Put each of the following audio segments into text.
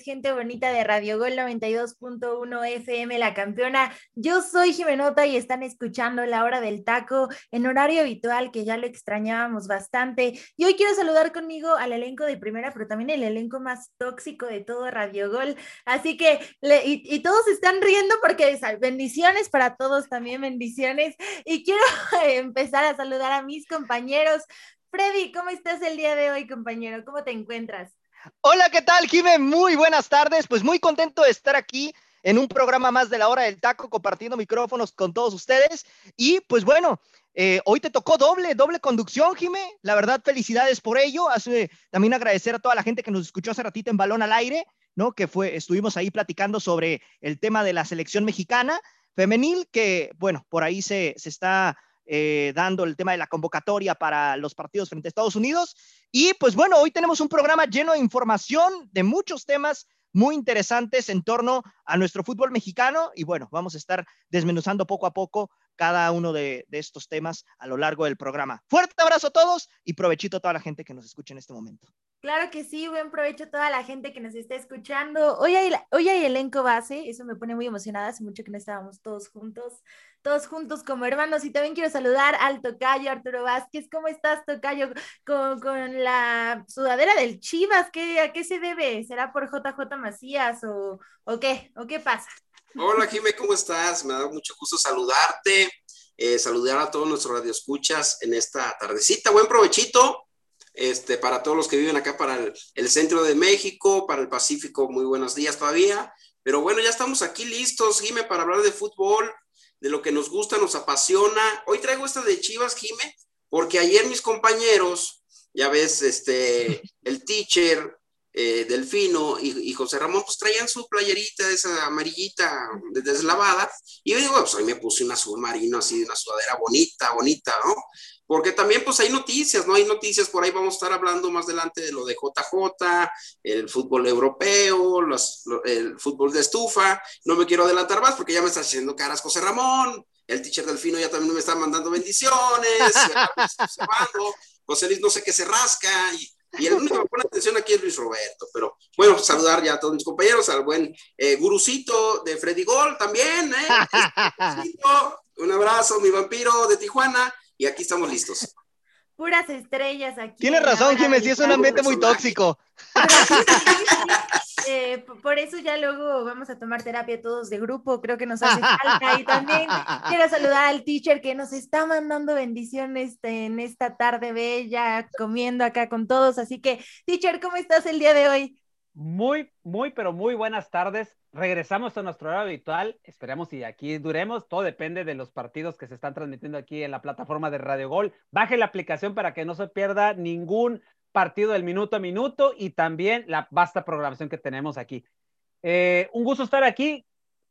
Gente bonita de Radio Gol 92.1 FM, la campeona. Yo soy Jimenota y están escuchando La Hora del Taco en horario habitual, que ya lo extrañábamos bastante. Y hoy quiero saludar conmigo al elenco de primera, pero también el elenco más tóxico de todo Radio Gol. Así que, y, todos están riendo porque bendiciones para todos, también bendiciones. Y quiero empezar a saludar a mis compañeros. Freddy, ¿cómo estás el día de hoy, compañero? ¿Cómo te encuentras? Hola, ¿qué tal, Jime? Muy buenas tardes. Pues muy contento de estar aquí en un programa más de la hora del taco, compartiendo micrófonos con todos ustedes. Y pues bueno, eh, hoy te tocó doble, doble conducción, Jime. La verdad, felicidades por ello. También agradecer a toda la gente que nos escuchó hace ratito en Balón al Aire, ¿no? Que fue, estuvimos ahí platicando sobre el tema de la selección mexicana femenil, que bueno, por ahí se, se está eh, dando el tema de la convocatoria para los partidos frente a Estados Unidos. Y pues bueno, hoy tenemos un programa lleno de información de muchos temas muy interesantes en torno a nuestro fútbol mexicano y bueno, vamos a estar desmenuzando poco a poco cada uno de, estos temas a lo largo del programa. Fuerte abrazo a todos y provechito a toda la gente que nos escucha en este momento. Claro que sí, buen provecho a toda la gente que nos está escuchando. Hoy hay, hoy hay elenco base, eso me pone muy emocionada, hace mucho que no estábamos todos juntos, todos juntos como hermanos. Y también quiero saludar al tocayo Arturo Vázquez. ¿Cómo estás, tocayo? Con, con la sudadera del Chivas, ¿qué, ¿a qué se debe? ¿Será por JJ Macías o, o qué? ¿O qué pasa? Hola, Jimé, ¿cómo estás? Me da mucho gusto saludarte, eh, saludar a todos nuestros radioescuchas en esta tardecita. Buen provechito este, para todos los que viven acá para el, centro de México, para el Pacífico, muy buenos días todavía. Pero bueno, ya estamos aquí listos, Jime, para hablar de fútbol, de lo que nos gusta, nos apasiona. Hoy traigo esta de Chivas, Jime, porque ayer mis compañeros, ya ves, este, el teacher, eh, Delfino y, José Ramón, pues traían su playerita, esa amarillita deslavada, y yo digo, pues hoy me puse un azul marino así, una sudadera bonita, bonita, ¿no? Porque también pues hay noticias, ¿no? Hay noticias, por ahí vamos a estar hablando más adelante de lo de JJ, el fútbol europeo, el fútbol de estufa, no me quiero adelantar más porque ya me está haciendo caras José Ramón, el teacher Delfino ya también me está mandando bendiciones, José Luis no sé qué se rasca, y y el único que pone atención aquí es Luis Roberto. Pero bueno, saludar ya a todos mis compañeros, al buen eh, gurucito de Freddy Gol también. ¿eh? Un abrazo, mi vampiro de Tijuana. Y aquí estamos listos puras estrellas aquí. Tienes razón, Jiménez, sí es un ambiente muy tóxico. Eh, por eso ya luego vamos a tomar terapia todos de grupo, creo que nos hace falta. Y también quiero saludar al teacher que nos está mandando bendiciones en esta tarde bella, comiendo acá con todos. Así que, teacher, ¿cómo estás el día de hoy? Muy, muy, pero muy buenas tardes. Regresamos a nuestro hora habitual. Esperemos y aquí duremos. Todo depende de los partidos que se están transmitiendo aquí en la plataforma de Radio Gol. Baje la aplicación para que no se pierda ningún partido del minuto a minuto y también la vasta programación que tenemos aquí. Eh, un gusto estar aquí.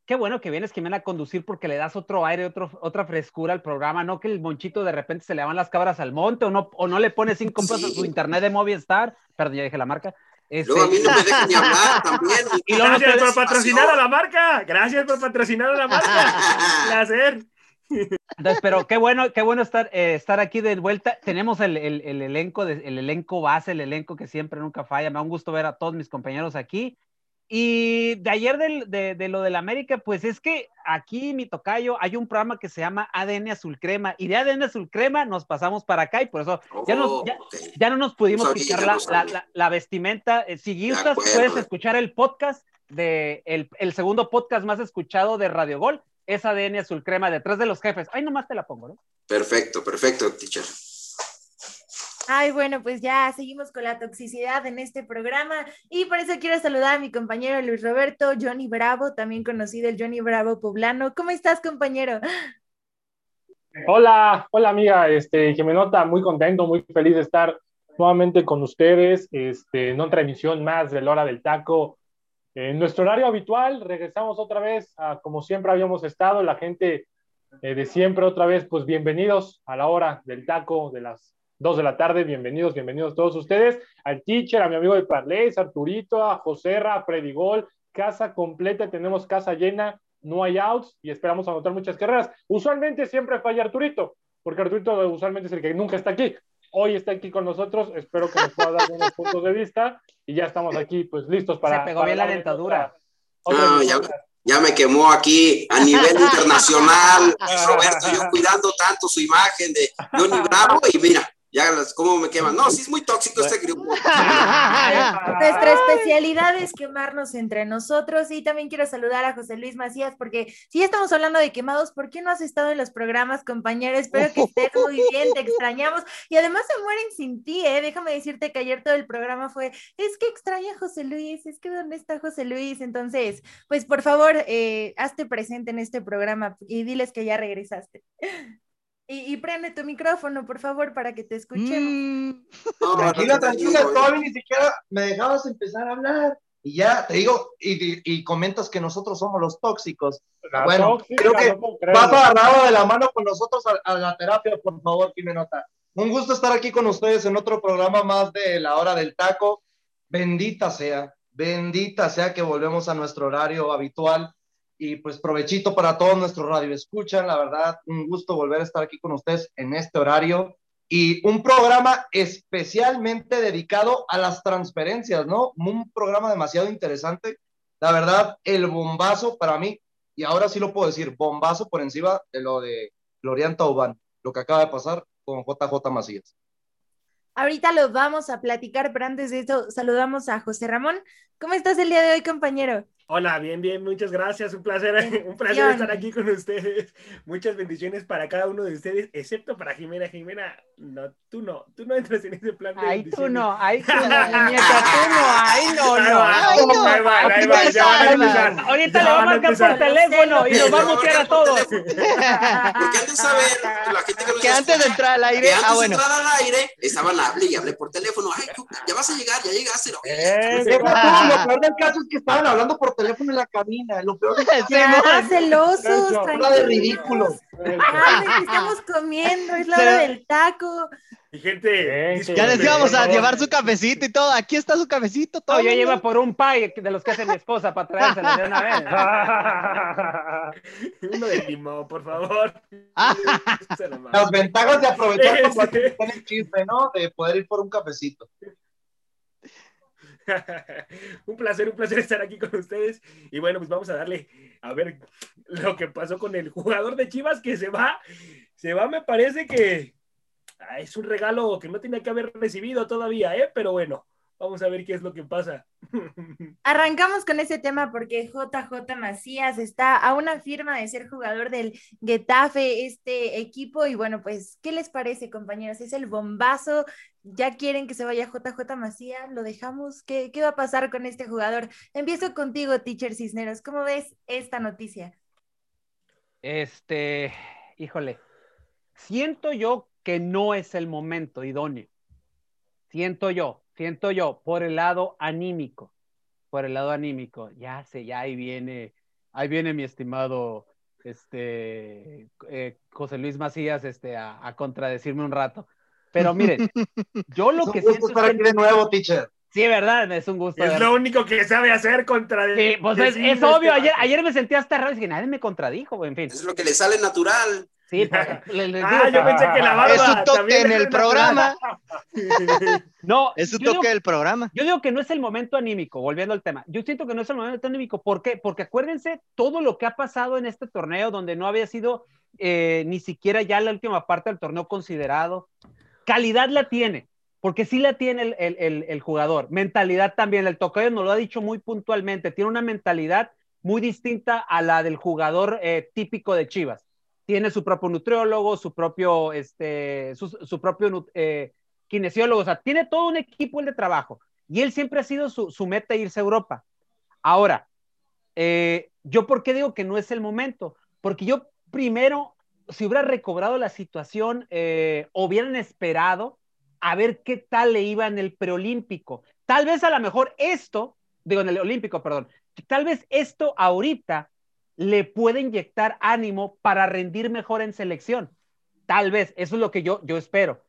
Qué bueno que vienes, Jimena, a conducir porque le das otro aire, otro, otra frescura al programa. No que el monchito de repente se le van las cabras al monte o no, o no le pone cinco pesos a su internet de Movistar. Perdón, ya dije la marca Luego a mí no me dejan ni hablar también. Y Gracias por patrocinar a la marca. Gracias por patrocinar a la marca. Placer. Entonces, pero qué bueno, qué bueno estar, eh, estar aquí de vuelta. Tenemos el, el, el elenco, de, el elenco base, el elenco que siempre nunca falla. Me da un gusto ver a todos mis compañeros aquí. Y de ayer del, de, de, lo del América, pues es que aquí, mi tocayo, hay un programa que se llama ADN Azul Crema, y de ADN Azul Crema nos pasamos para acá, y por eso ya, nos, ya, okay. ya no nos pudimos no quitar la, la, la, la, vestimenta. Eh, Si gustas, puedes escuchar el podcast de el, el, segundo podcast más escuchado de Radio Gol, es ADN Azul Crema, detrás de los jefes. Ay, nomás te la pongo, ¿no? Perfecto, perfecto, teacher. Ay, bueno, pues ya seguimos con la toxicidad en este programa y por eso quiero saludar a mi compañero Luis Roberto, Johnny Bravo, también conocido el Johnny Bravo poblano. ¿Cómo estás, compañero? Hola, hola amiga, este, que me nota muy contento, muy feliz de estar nuevamente con ustedes, este, en otra emisión más de la hora del taco. En nuestro horario habitual, regresamos otra vez a como siempre habíamos estado, la gente eh, de siempre otra vez, pues bienvenidos a la hora del taco de las 2 de la tarde. Bienvenidos, bienvenidos todos ustedes. Al teacher, a mi amigo de Parlés, Arturito, a Joserra, a Freddy Gol. Casa completa, tenemos casa llena, no hay outs y esperamos anotar muchas carreras. Usualmente siempre falla Arturito, porque Arturito usualmente es el que nunca está aquí. Hoy está aquí con nosotros, espero que nos pueda dar unos puntos de vista y ya estamos aquí, pues listos para. Se pegó para bien la dentadura. Otra, otra no, ya, ya, me quemó aquí a nivel internacional, Roberto, yo cuidando tanto su imagen de Johnny Bravo y mira, ya las, cómo me queman. No, sí es muy tóxico este grupo. Nuestra especialidad es quemarnos entre nosotros y también quiero saludar a José Luis Macías porque si ya estamos hablando de quemados, ¿por qué no has estado en los programas, compañero? Espero que estés muy bien, te extrañamos y además se mueren sin ti, ¿eh? Déjame decirte que ayer todo el programa fue, es que extraña a José Luis, es que ¿dónde está José Luis? Entonces, pues por favor, eh, hazte presente en este programa y diles que ya regresaste. Y, y, prende tu micrófono, por favor, para que te escuchemos. Mm. No, tranquila, tranquila, todavía ni siquiera me dejabas empezar a hablar. Y ya te digo, y, y comentas que nosotros somos los tóxicos. La bueno, tóxica, creo que no vas agarrado de la mano con nosotros a, a la terapia, por favor, nota. Un gusto estar aquí con ustedes en otro programa más de La Hora del Taco. Bendita sea, bendita sea que volvemos a nuestro horario habitual y pues provechito para todos nuestros radio escuchan, la verdad, un gusto volver a estar aquí con ustedes en este horario y un programa especialmente dedicado a las transferencias, ¿no? Un programa demasiado interesante, la verdad, el bombazo para mí, y ahora sí lo puedo decir, bombazo por encima de lo de Florian Taubán, lo que acaba de pasar con JJ Macías. Ahorita lo vamos a platicar, pero antes de eso saludamos a José Ramón. ¿Cómo estás el día de hoy, compañero? Hola, bien, bien, muchas gracias. Un placer, un placer estar aquí con ustedes. Muchas bendiciones para cada uno de ustedes, excepto para Jimena. Jimena, no, tú no, tú no entras en ese plan de Ay, tú no, ay, tú no, muñeca, tú no, ay, no, no. Ay, no. Ahí va, ahí va, ya van a empezar. Ahorita le va a marcar por teléfono y nos va a mutear a todos. Porque antes de saber, la gente que, que antes de entrar al aire, antes ah, bueno. de entrar al aire, estaban hable y hablé por teléfono. Ay, tú, ya vas a llegar, ya llegaste. Eh, lo peor del caso es que estaban hablando por teléfono en la cabina. Lo peor es que ah, celosos, Habla de ridículo. Ay, estamos comiendo, es la hora del taco. Y gente, ya les íbamos a llevar su cafecito y todo. Aquí está su cafecito. Todo no, yo llevo por un pie de los que hace mi esposa para traérselo de una vez. Uno de limón, por favor. Las ventajas de aprovechar el chisme, ¿no? De poder ir por un cafecito. un placer, un placer estar aquí con ustedes. Y bueno, pues vamos a darle a ver lo que pasó con el jugador de Chivas que se va. Se va, me parece que ah, es un regalo que no tenía que haber recibido todavía, ¿eh? Pero bueno, vamos a ver qué es lo que pasa. Arrancamos con ese tema porque JJ Macías está a una firma de ser jugador del Getafe, este equipo, y bueno, pues, ¿qué les parece, compañeros? Es el bombazo, ya quieren que se vaya JJ Macías, lo dejamos, ¿qué, qué va a pasar con este jugador? Empiezo contigo, teacher Cisneros, ¿cómo ves esta noticia? Este, híjole, siento yo que no es el momento idóneo, siento yo, siento yo, por el lado anímico, por el lado anímico, ya sé, ya ahí viene, ahí viene mi estimado, este, eh, José Luis Macías, este, a, a, contradecirme un rato. Pero miren, yo lo es que un gusto siento estar es aquí de nuevo, teacher. Sí, verdad, es un gusto. Es lo único que sabe hacer contra. Sí, pues es, es obvio. Ayer, ayer me sentí hasta raro y que nadie me contradijo, en fin. Es lo que le sale natural. Sí, le, le ah, yo pensé que la barba Es su toque en el programa. No, es su toque del programa. Yo digo que no es el momento anímico, volviendo al tema. Yo siento que no es el momento anímico. ¿Por qué? Porque acuérdense todo lo que ha pasado en este torneo, donde no había sido eh, ni siquiera ya la última parte del torneo considerado. Calidad la tiene, porque sí la tiene el, jugador. Mentalidad también. El tocayo nos lo ha dicho muy puntualmente. Tiene una mentalidad muy distinta a la del jugador eh, típico de Chivas. Tiene su propio nutriólogo, su propio, este, su, propio eh, kinesiólogo, o sea, tiene todo un equipo de trabajo. Y él siempre ha sido su, meta irse a Europa. Ahora, eh, yo por qué digo que no es el momento, porque yo primero, si hubiera recobrado la situación, hubieran esperado a ver qué tal le iba en el preolímpico. Tal vez a lo mejor esto, digo en el olímpico, perdón, tal vez esto ahorita le puede inyectar ánimo para rendir mejor en selección. Tal vez, eso es lo que yo, yo espero.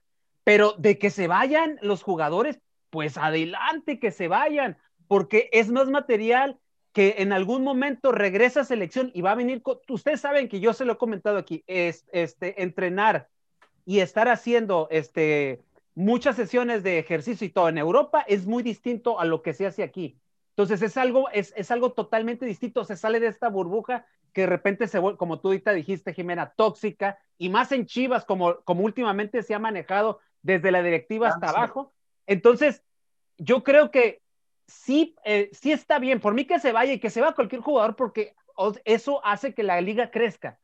Pero de que se vayan los jugadores, pues adelante que se vayan, porque es más material que en algún momento regresa a selección y va a venir, ustedes saben que yo se lo he comentado aquí, es, este, entrenar y estar haciendo este, muchas sesiones de ejercicio y todo en Europa es muy distinto a lo que se hace aquí. Entonces es algo, es, es algo totalmente distinto, se sale de esta burbuja que de repente se vuelve, como tú ahorita dijiste, Jimena, tóxica, y más en Chivas, como, como últimamente se ha manejado desde la directiva hasta abajo. Entonces, yo creo que sí, eh, sí está bien, por mí que se vaya y que se va cualquier jugador, porque eso hace que la liga crezca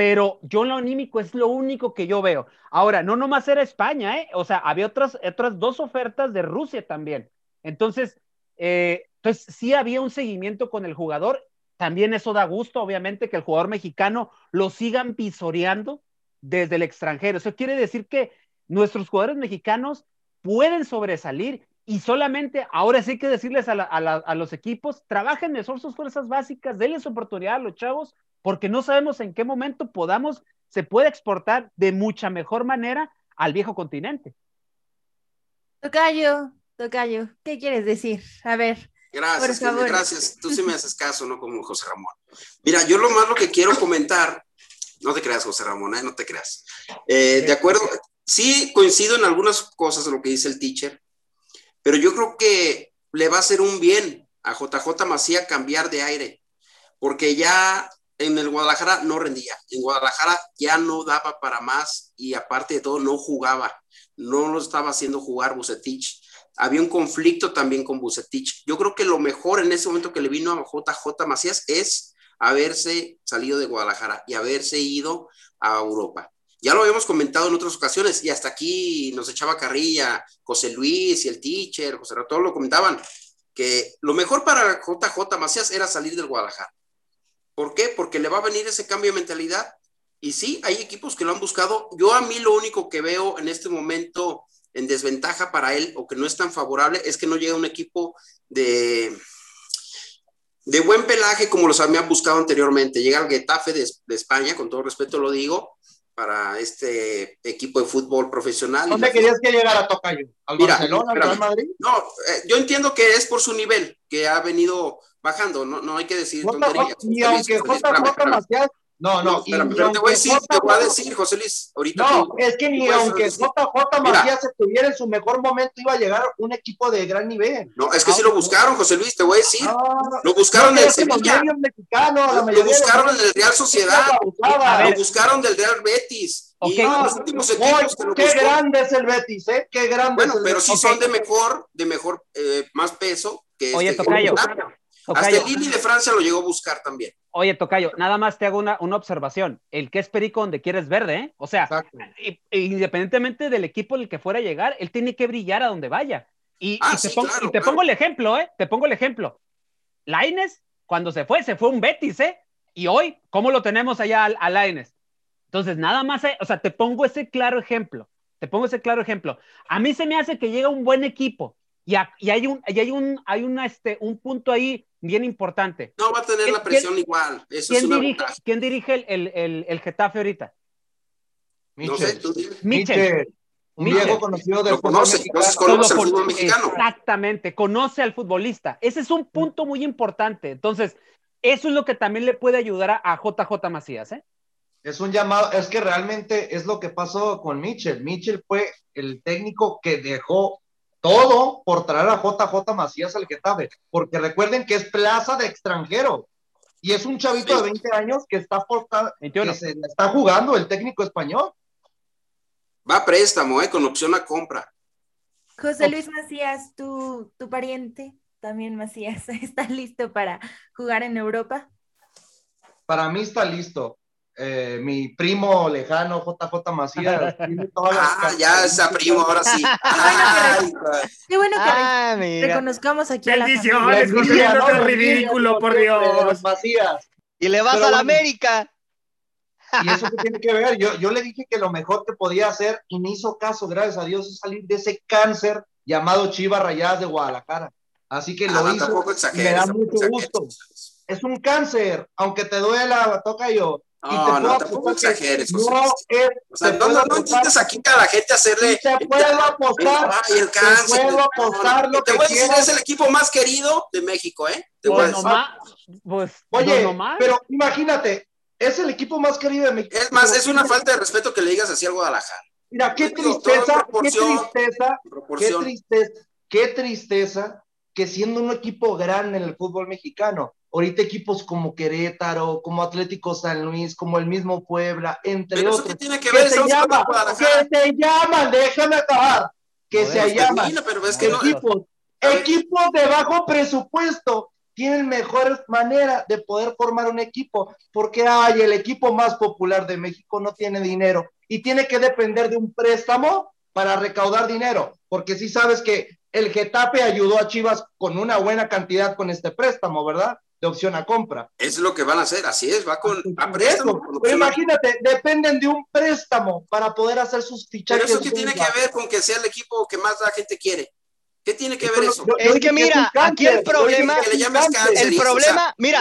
pero yo lo anímico es lo único que yo veo. Ahora, no nomás era España, ¿eh? O sea, había otras, otras dos ofertas de Rusia también. Entonces, eh, entonces, sí había un seguimiento con el jugador. También eso da gusto, obviamente, que el jugador mexicano lo sigan pisoreando desde el extranjero. Eso quiere decir que nuestros jugadores mexicanos pueden sobresalir y solamente ahora sí hay que decirles a, los equipos, trabajen mejor sus fuerzas básicas, denles oportunidad a los chavos porque no sabemos en qué momento podamos, se puede exportar de mucha mejor manera al viejo continente. Tocayo, Tocayo, ¿qué quieres decir? A ver. Gracias, gracias. Tú sí me haces caso, ¿no? Como José Ramón. Mira, yo lo más lo que quiero comentar, no te creas, José Ramón, ¿eh? no te creas. Eh, de acuerdo, sí coincido en algunas cosas de lo que dice el teacher, pero yo creo que le va a hacer un bien a JJ Macía cambiar de aire, porque ya en el Guadalajara no rendía. En Guadalajara ya no daba para más y aparte de todo no jugaba. No lo estaba haciendo jugar Bucetich. Había un conflicto también con Bucetich. Yo creo que lo mejor en ese momento que le vino a JJ Macías es haberse salido de Guadalajara y haberse ido a Europa. Ya lo habíamos comentado en otras ocasiones y hasta aquí nos echaba carrilla José Luis y el teacher, José todos lo comentaban, que lo mejor para JJ Macías era salir del Guadalajara ¿Por qué? Porque le va a venir ese cambio de mentalidad. Y sí, hay equipos que lo han buscado. Yo a mí lo único que veo en este momento en desventaja para él o que no es tan favorable es que no llega un equipo de, de buen pelaje como los habían buscado anteriormente. Llega el Getafe de, España, con todo respeto lo digo, para este equipo de fútbol profesional. ¿Dónde querías que llegara Tocayo? ¿Al Barcelona, al Madrid? No, eh, yo entiendo que es por su nivel, que ha venido bajando, no, no hay que decir tonterías. Ni aunque JJ Macías no, no, pero, te voy a decir, te voy a decir, José Luis, ahorita. No, es que ni aunque JJ Macías estuviera en su mejor momento, iba a llegar un equipo de gran nivel. No, es que sí lo buscaron, José Luis, te voy a decir. lo buscaron en el Sevilla. lo buscaron en el Real Sociedad. Lo buscaron del Real Betis. Okay. Y los últimos equipos que lo Qué grande es el Betis, ¿eh? Qué grande bueno, pero sí son de mejor, de mejor, eh, más peso que Oye, este Tocayo. Hasta el Lili de Francia lo llegó a buscar también. Oye, Tocayo, nada más te hago una, observación. El que es perico donde quieres verde, ¿eh? O sea, independientemente del equipo en el que fuera a llegar, él tiene que brillar a donde vaya. Y, ah, te, pongo, el ejemplo, ¿eh? Te pongo el ejemplo. Laines, cuando se fue, se fue un Betis, ¿eh? Y hoy, ¿cómo lo tenemos allá a, Laines? Entonces, nada más, o sea, te pongo ese claro ejemplo. Te pongo ese claro ejemplo. A mí se me hace que llega un buen equipo y, hay un, y hay un, hay una, este, un punto ahí bien importante. No va a tener la presión igual. Eso ¿quién, es una dirige, ¿Quién dirige el, el, el, Getafe ahorita? Michel. No sé, tú Michel. Un viejo conocido del fútbol mexicano. Conoce, el fútbol mexicano. Exactamente, conoce al futbolista. Ese es un punto muy importante. Entonces, eso es lo que también le puede ayudar a, a JJ Macías, ¿eh? Es un llamado, es que realmente es lo que pasó con Michel. Michel fue el técnico que dejó todo por traer a JJ Macías al Getafe, porque recuerden que es plaza de extranjero y es un chavito de 20 años que está, que se está jugando el técnico español. Va a préstamo, ¿eh? con opción a compra. José Luis Macías, tu, tu pariente, también Macías, ¿está listo para jugar en Europa? Para mí está listo. Eh, mi primo lejano, JJ Macías. ah, ya está primo, ahora sí. Qué bueno que ah, reconozcamos aquí a la no, ridículo, por Dios. Macías. Y le vas a la América. ¿Y eso qué tiene que ver? Yo, yo le dije que lo mejor que podía hacer, y me hizo caso, gracias a Dios, es salir de ese cáncer llamado Chivas Rayadas de Guadalajara. Así que lo ah, hizo. Me da mucho gusto. Es un cáncer, aunque te duela, toca yo no, no, tampoco exageres. No, es, o sea, no, no, no intentes aquí a la gente hacerle. te puedo apostar. Y el cáncer. Te puedo apostar lo te que voy a decir, es el equipo más querido de México, ¿eh? Te voy a decir. Pues, Oye, pero imagínate, es el equipo más querido de México. Es más, es una falta de respeto que le digas así al Guadalajara. Mira, qué tristeza, qué tristeza, qué tristeza, qué tristeza que siendo un equipo grande en el fútbol mexicano, ahorita equipos como Querétaro, como Atlético San Luis, como el mismo Puebla, entre otros. ¿qué tiene que ver? se llama, que se llaman, déjame acabar, que se llaman pero es que equipos, equipos de bajo presupuesto tienen mejores maneras de poder formar un equipo, porque hay el equipo más popular de México no tiene dinero y tiene que depender de un préstamo para recaudar dinero, porque si sabes que el Getafe ayudó a Chivas con una buena cantidad con este préstamo, ¿verdad? De opción a compra. Es lo que van a hacer, así es, va con a préstamo. Pero imagínate, dependen de un préstamo para poder hacer sus fichajes. Pero eso qué tiene que ver con que sea el equipo que más la gente quiere. ¿Qué tiene que ver eso? es que mira, aquí el problema, el problema, mira,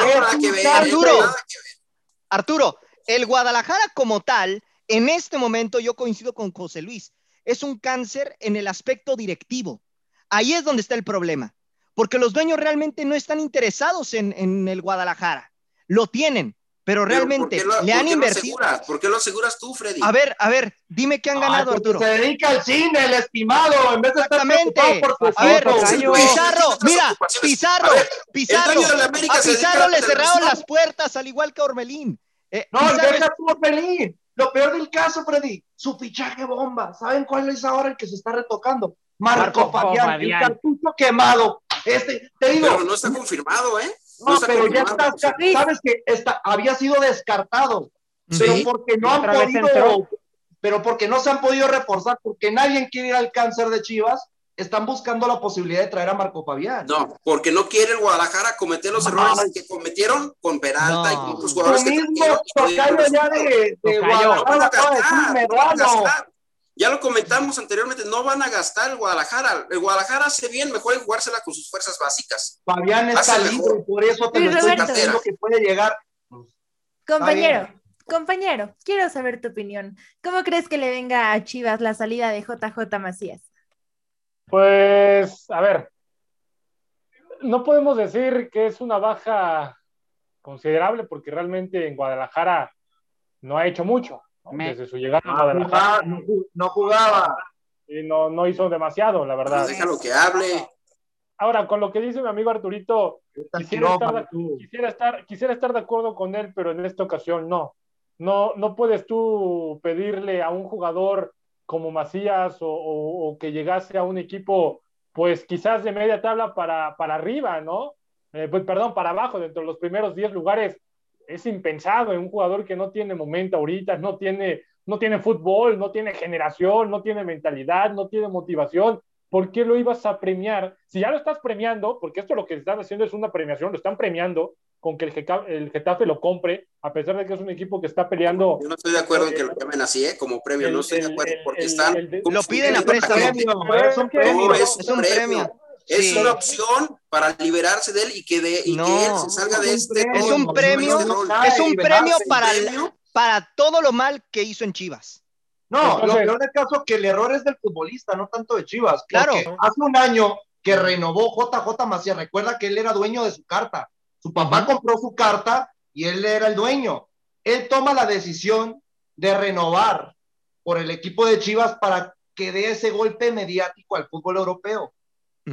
Arturo, Arturo, el Guadalajara como tal, en este momento yo coincido con José Luis, es un cáncer en el aspecto directivo. Ahí es donde está el problema, porque los dueños realmente no están interesados en, el Guadalajara. Lo tienen, pero realmente le han invertido. ¿Por qué lo aseguras tú, Freddy? A ver, a ver, dime qué han ganado, Arturo. Se dedica al cine, el estimado, en vez de Exactamente. Estar a ver, Pizarro, mira, Pizarro, Pizarro, a Pizarro le cerraron las puertas, al igual que Orbelín. Eh, no, deja tu Orbelín. Lo peor del caso, Freddy, su fichaje bomba. ¿Saben cuál es ahora el que se está retocando? Marco, Fabián, el cartucho quemado. Este, te digo. Pero no está confirmado, ¿eh? No, pero ya está, sabes que está, había sido descartado. Pero porque no han podido, pero porque no se han podido reforzar, porque nadie quiere ir al cáncer de Chivas, están buscando la posibilidad de traer a Marco Fabián. No, porque no quiere el Guadalajara cometer los errores que cometieron con Peralta y con otros jugadores que mismo ya de, de Guadalajara, ya lo comentamos anteriormente, no van a gastar el Guadalajara. El Guadalajara hace bien, mejor en jugársela con sus fuerzas básicas. Fabián está libre, por eso te lo estoy diciendo que puede llegar. Compañero, compañero, quiero saber tu opinión. ¿Cómo crees que le venga a Chivas la salida de JJ Macías? Pues, a ver, no podemos decir que es una baja considerable porque realmente en Guadalajara no ha hecho mucho desde su llegada a Guadalajara. No, jugaba. Y no, no hizo demasiado, la verdad. Pues déjalo que hable. Ahora, con lo que dice mi amigo Arturito, quisiera estar, quisiera, estar, quisiera estar de acuerdo con él, pero en esta ocasión no. No, no puedes tú pedirle a un jugador como Macías o, que llegase a un equipo, pues quizás de media tabla para, para arriba, ¿no? Eh, pues, perdón, para abajo, dentro de los primeros 10 lugares, es impensado en un jugador que no tiene momento ahorita, no tiene, no tiene fútbol, no tiene generación, no tiene mentalidad, no tiene motivación. ¿Por qué lo ibas a premiar? Si ya lo estás premiando, porque esto lo que están haciendo es una premiación, lo están premiando con que el, Getafe lo compre, a pesar de que es un equipo que está peleando. Yo no estoy de acuerdo en que lo llamen así, ¿eh? como premio, no estoy de acuerdo, porque están. lo piden a préstamo. Es un premio. Es un premio. Es una opción para liberarse de él y que, de, y que él se salga de este. Es un premio, es un premio para, para todo lo mal que hizo en Chivas. No, lo peor del caso que el error es del futbolista, no tanto de Chivas. Claro. Hace un año que renovó JJ Macías, recuerda que él era dueño de su carta. Su papá compró su carta y él era el dueño. Él toma la decisión de renovar por el equipo de Chivas para que dé ese golpe mediático al fútbol europeo.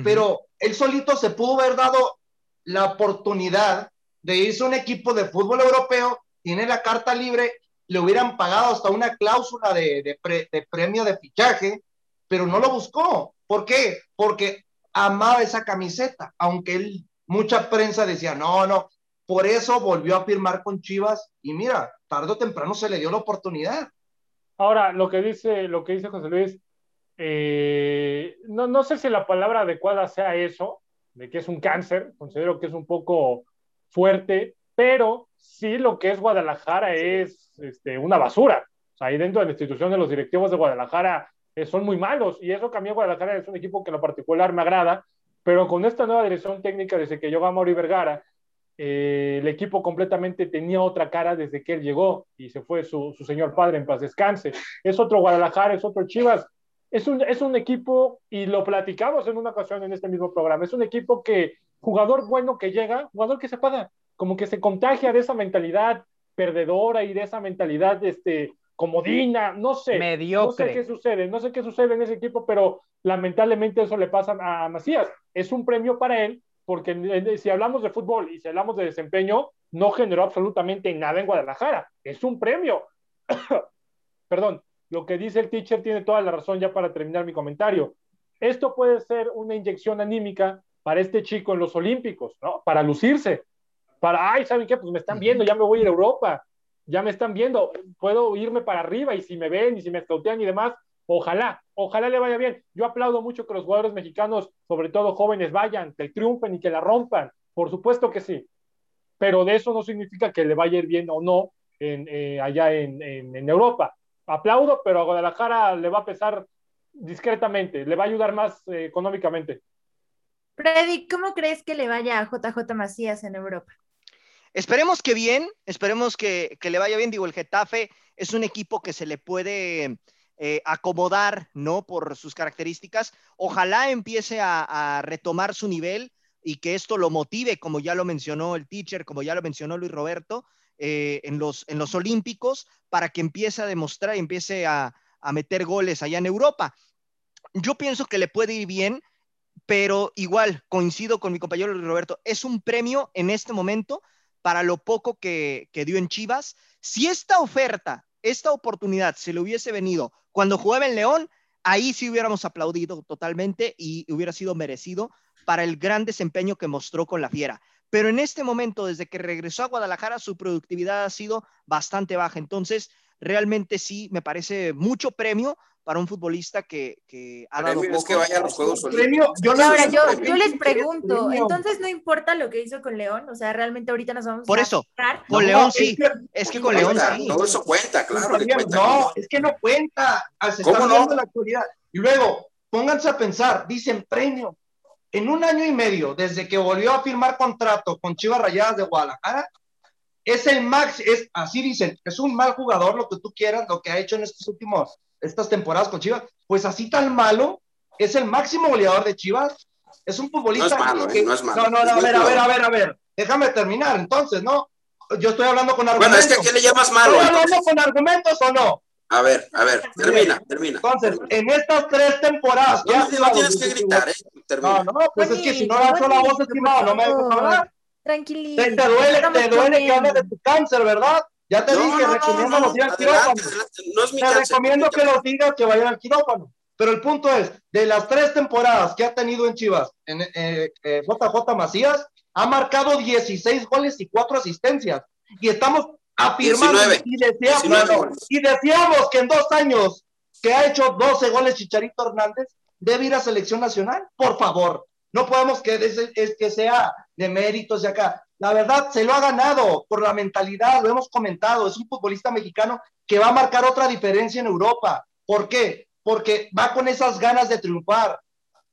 Pero él solito se pudo haber dado la oportunidad de irse a un equipo de fútbol europeo, tiene la carta libre, le hubieran pagado hasta una cláusula de, de premio de fichaje, pero no lo buscó. ¿Por qué? Porque amaba esa camiseta, aunque él, mucha prensa decía, no, no, por eso volvió a firmar con Chivas y mira, tarde o temprano se le dio la oportunidad. Ahora, lo que dice, lo que dice José Luis, eh, no, no sé si la palabra adecuada sea eso, de que es un cáncer, considero que es un poco fuerte, pero sí lo que es Guadalajara es este, una basura. O sea, ahí dentro de la institución de los directivos de Guadalajara eh, son muy malos y eso cambió Guadalajara, es un equipo que en lo particular me agrada, pero con esta nueva dirección técnica desde que llegó a Mauri Vergara, eh, el equipo completamente tenía otra cara desde que él llegó y se fue su, su, señor padre en paz descanse. Es otro Guadalajara, es otro Chivas. Es un, es un equipo, y lo platicamos en una ocasión en este mismo programa, es un equipo que, jugador bueno que llega, jugador que se paga, como que se contagia de esa mentalidad perdedora y de esa mentalidad este, comodina, no sé. Mediocre. No sé qué sucede, no sé qué sucede en ese equipo, pero lamentablemente eso le pasa a Macías. Es un premio para él porque si hablamos de fútbol y si hablamos de desempeño, no generó absolutamente nada en Guadalajara. Es un premio. Perdón, lo que dice el teacher tiene toda la razón ya para terminar mi comentario. Esto puede ser una inyección anímica para este chico en los Olímpicos, ¿no? Para lucirse, para, ay, ¿saben qué? Pues me están viendo, ya me voy a Europa, ya me están viendo, puedo irme para arriba y si me ven y si me escautean y demás, Ojalá, ojalá le vaya bien. Yo aplaudo mucho que los jugadores mexicanos, sobre todo jóvenes, vayan, que triunfen y que la rompan. Por supuesto que sí. Pero de eso no significa que le vaya a ir bien o no en, eh, allá en, Europa. Aplaudo, pero a Guadalajara le va a pesar discretamente, le va a ayudar más eh, económicamente. Freddy, ¿cómo crees que le vaya a JJ Macías en Europa? Esperemos que bien, esperemos que, que le vaya bien. Digo, el Getafe es un equipo que se le puede eh, acomodar, ¿no? Por sus características. Ojalá empiece a, retomar su nivel y que esto lo motive, como ya lo mencionó el teacher, como ya lo mencionó Luis Roberto, eh, en, los, en los Olímpicos, para que empiece a demostrar y empiece a, a meter goles allá en Europa. Yo pienso que le puede ir bien, pero igual coincido con mi compañero Roberto, es un premio en este momento para lo poco que, que dio en Chivas. Si esta oferta esta oportunidad se le hubiese venido cuando jugaba en León, ahí sí hubiéramos aplaudido totalmente y hubiera sido merecido para el gran desempeño que mostró con la Fiera. Pero en este momento, desde que regresó a Guadalajara, su productividad ha sido bastante baja. Entonces, realmente sí, me parece mucho premio para un futbolista que, que ha dado poco. que vaya a los Juegos Olímpicos. Yo, yo, yo, les pregunto, entonces no importa lo que hizo con León, o sea, realmente ahorita nos vamos Por eso, con León sí, es que, con León sí. Todo eso cuenta, claro. no, es que no cuenta, se ¿Cómo no? la actualidad. Y luego, pónganse a pensar, dicen premio. En un año y medio, desde que volvió a firmar contrato con Chivas Rayadas de Guadalajara, es el max, es, así dicen, es un mal jugador, lo que tú quieras, lo que ha hecho en estos últimos estas temporadas con Chivas, pues así tan malo, es el máximo goleador de Chivas, es un futbolista. No es malo, que, ¿eh? no es malo. No, no, a ver, a ver, a ver, a ver, déjame terminar, entonces, ¿no? Yo estoy hablando con argumentos. Bueno, es que ¿qué le llamas malo? ¿Estoy hablando con argumentos o no? A ver, a ver, termina, termina. Entonces, en estas tres temporadas. No, ya no, tienes que gritar, ¿eh? Termina. No, no, pues es que si no lanzo la voz, estimado, no me dejas hablar. Tranquilito. Te, te duele, te duele que hables de tu cáncer, ¿verdad? Ya te dije, recomiendo los días al quirófano. No es mi te recomiendo que los digas que vayan al quirófano. Pero el punto es, de las tres temporadas que ha tenido en Chivas, en eh, eh, JJ Macías, ha marcado 16 goles y 4 asistencias. Y estamos afirmando y, deseamos, y deseamos que en dos años que ha hecho 12 goles Chicharito Hernández, debe ir a selección nacional. Por favor, no podemos que, es, que sea de méritos de acá. La verdad, se lo ha ganado por la mentalidad, lo hemos comentado, es un futbolista mexicano que va a marcar otra diferencia en Europa. ¿Por qué? Porque va con esas ganas de triunfar.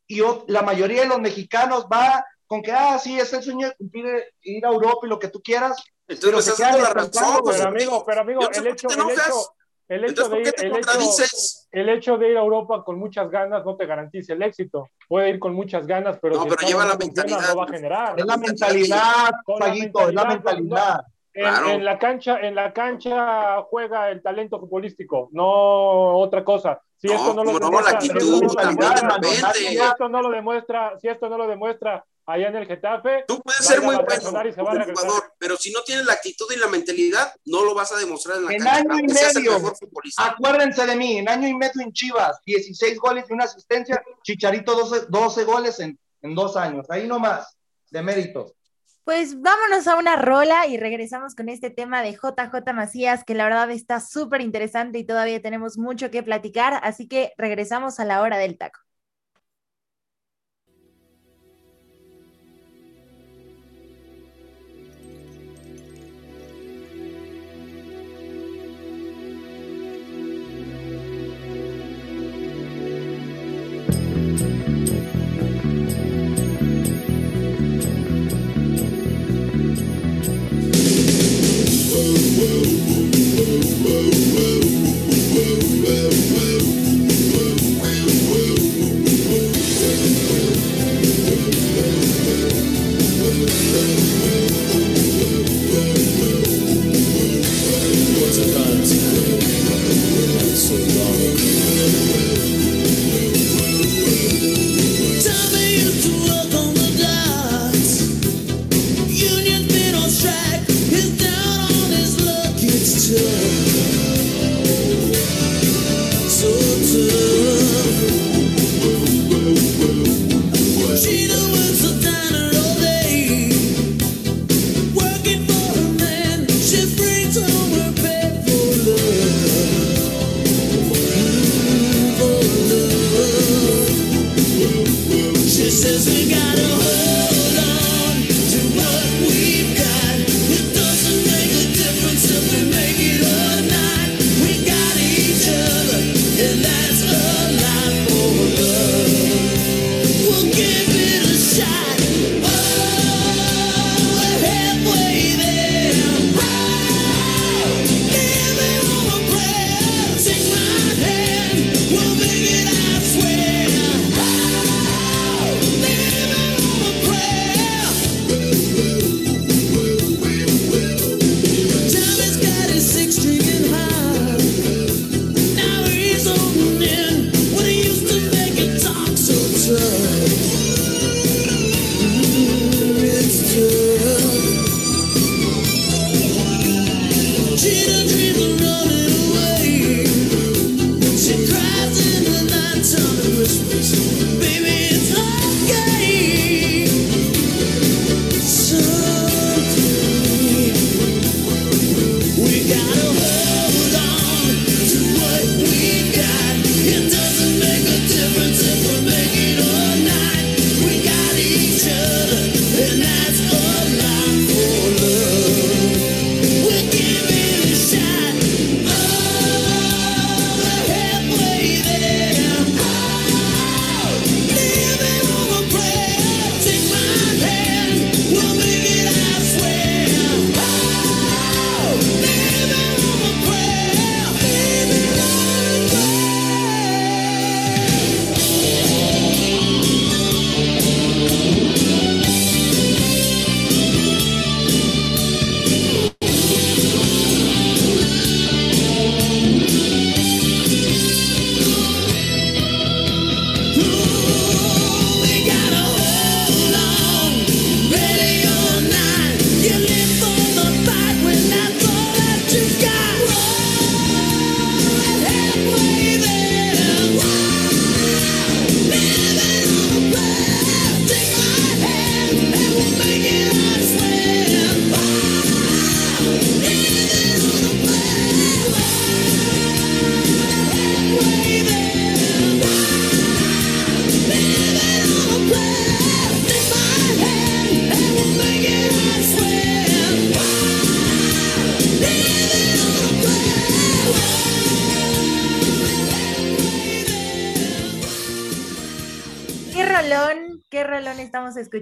Y la mayoría de los mexicanos va con que, ah, sí, es el sueño de cumplir, ir a Europa y lo que tú quieras. Entonces, pero, la razón, pero amigo, pero amigo, el hecho, el hecho, el hecho, de ir, el, hecho, de ir a Europa con muchas ganas no te garantiza el éxito. Puede ir con muchas ganas, pero, no, pero lleva la mentalidad. No va a generar. Es la mentalidad, Paguito, es la mentalidad. en, la cancha, en la cancha juega el talento futbolístico, no otra cosa. Si no si esto no lo demuestra, si esto no lo demuestra allá en el Getafe. Tú puedes ser muy bueno jugador, pero si no tienes la actitud y la mentalidad, no lo vas a demostrar en la en año y medio, acuérdense de mí, en año y medio en Chivas, 16 goles y una asistencia, Chicharito 12, 12 goles en, en dos años, ahí nomás, de méritos. Pues vámonos a una rola y regresamos con este tema de JJ Macías, que la verdad está súper interesante y todavía tenemos mucho que platicar, así que regresamos a la hora del taco.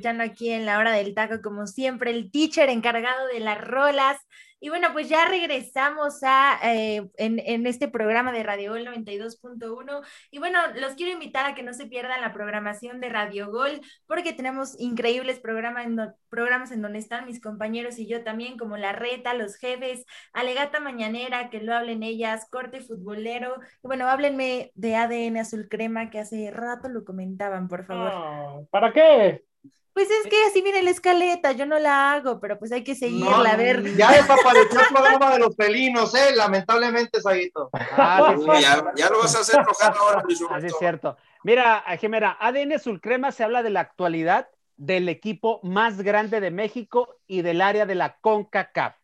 Escuchando aquí en la hora del taco, como siempre, el teacher encargado de las rolas. Y bueno, pues ya regresamos a, eh, en, este programa de Radio Gol 92.1. Y bueno, los quiero invitar a que no se pierdan la programación de Radio Gol, porque tenemos increíbles programas en, programas en donde están mis compañeros y yo también, como La Reta, Los Jefes, Alegata Mañanera, que lo hablen ellas, Corte Futbolero. Y bueno, háblenme de ADN Azul Crema, que hace rato lo comentaban, por favor. Ah, ¿Para qué? Pues es que así viene la escaleta, yo no la hago, pero pues hay que seguirla, a ver. Ya desapareció el programa de los felinos, ¿eh? Lamentablemente, Saguito. Ah, ya, lo vas a hacer enojar ahora, Así ah, es cierto. Mira, Gemera, ADN Sulcrema se habla de la actualidad del equipo más grande de México y del área de la CONCACAF.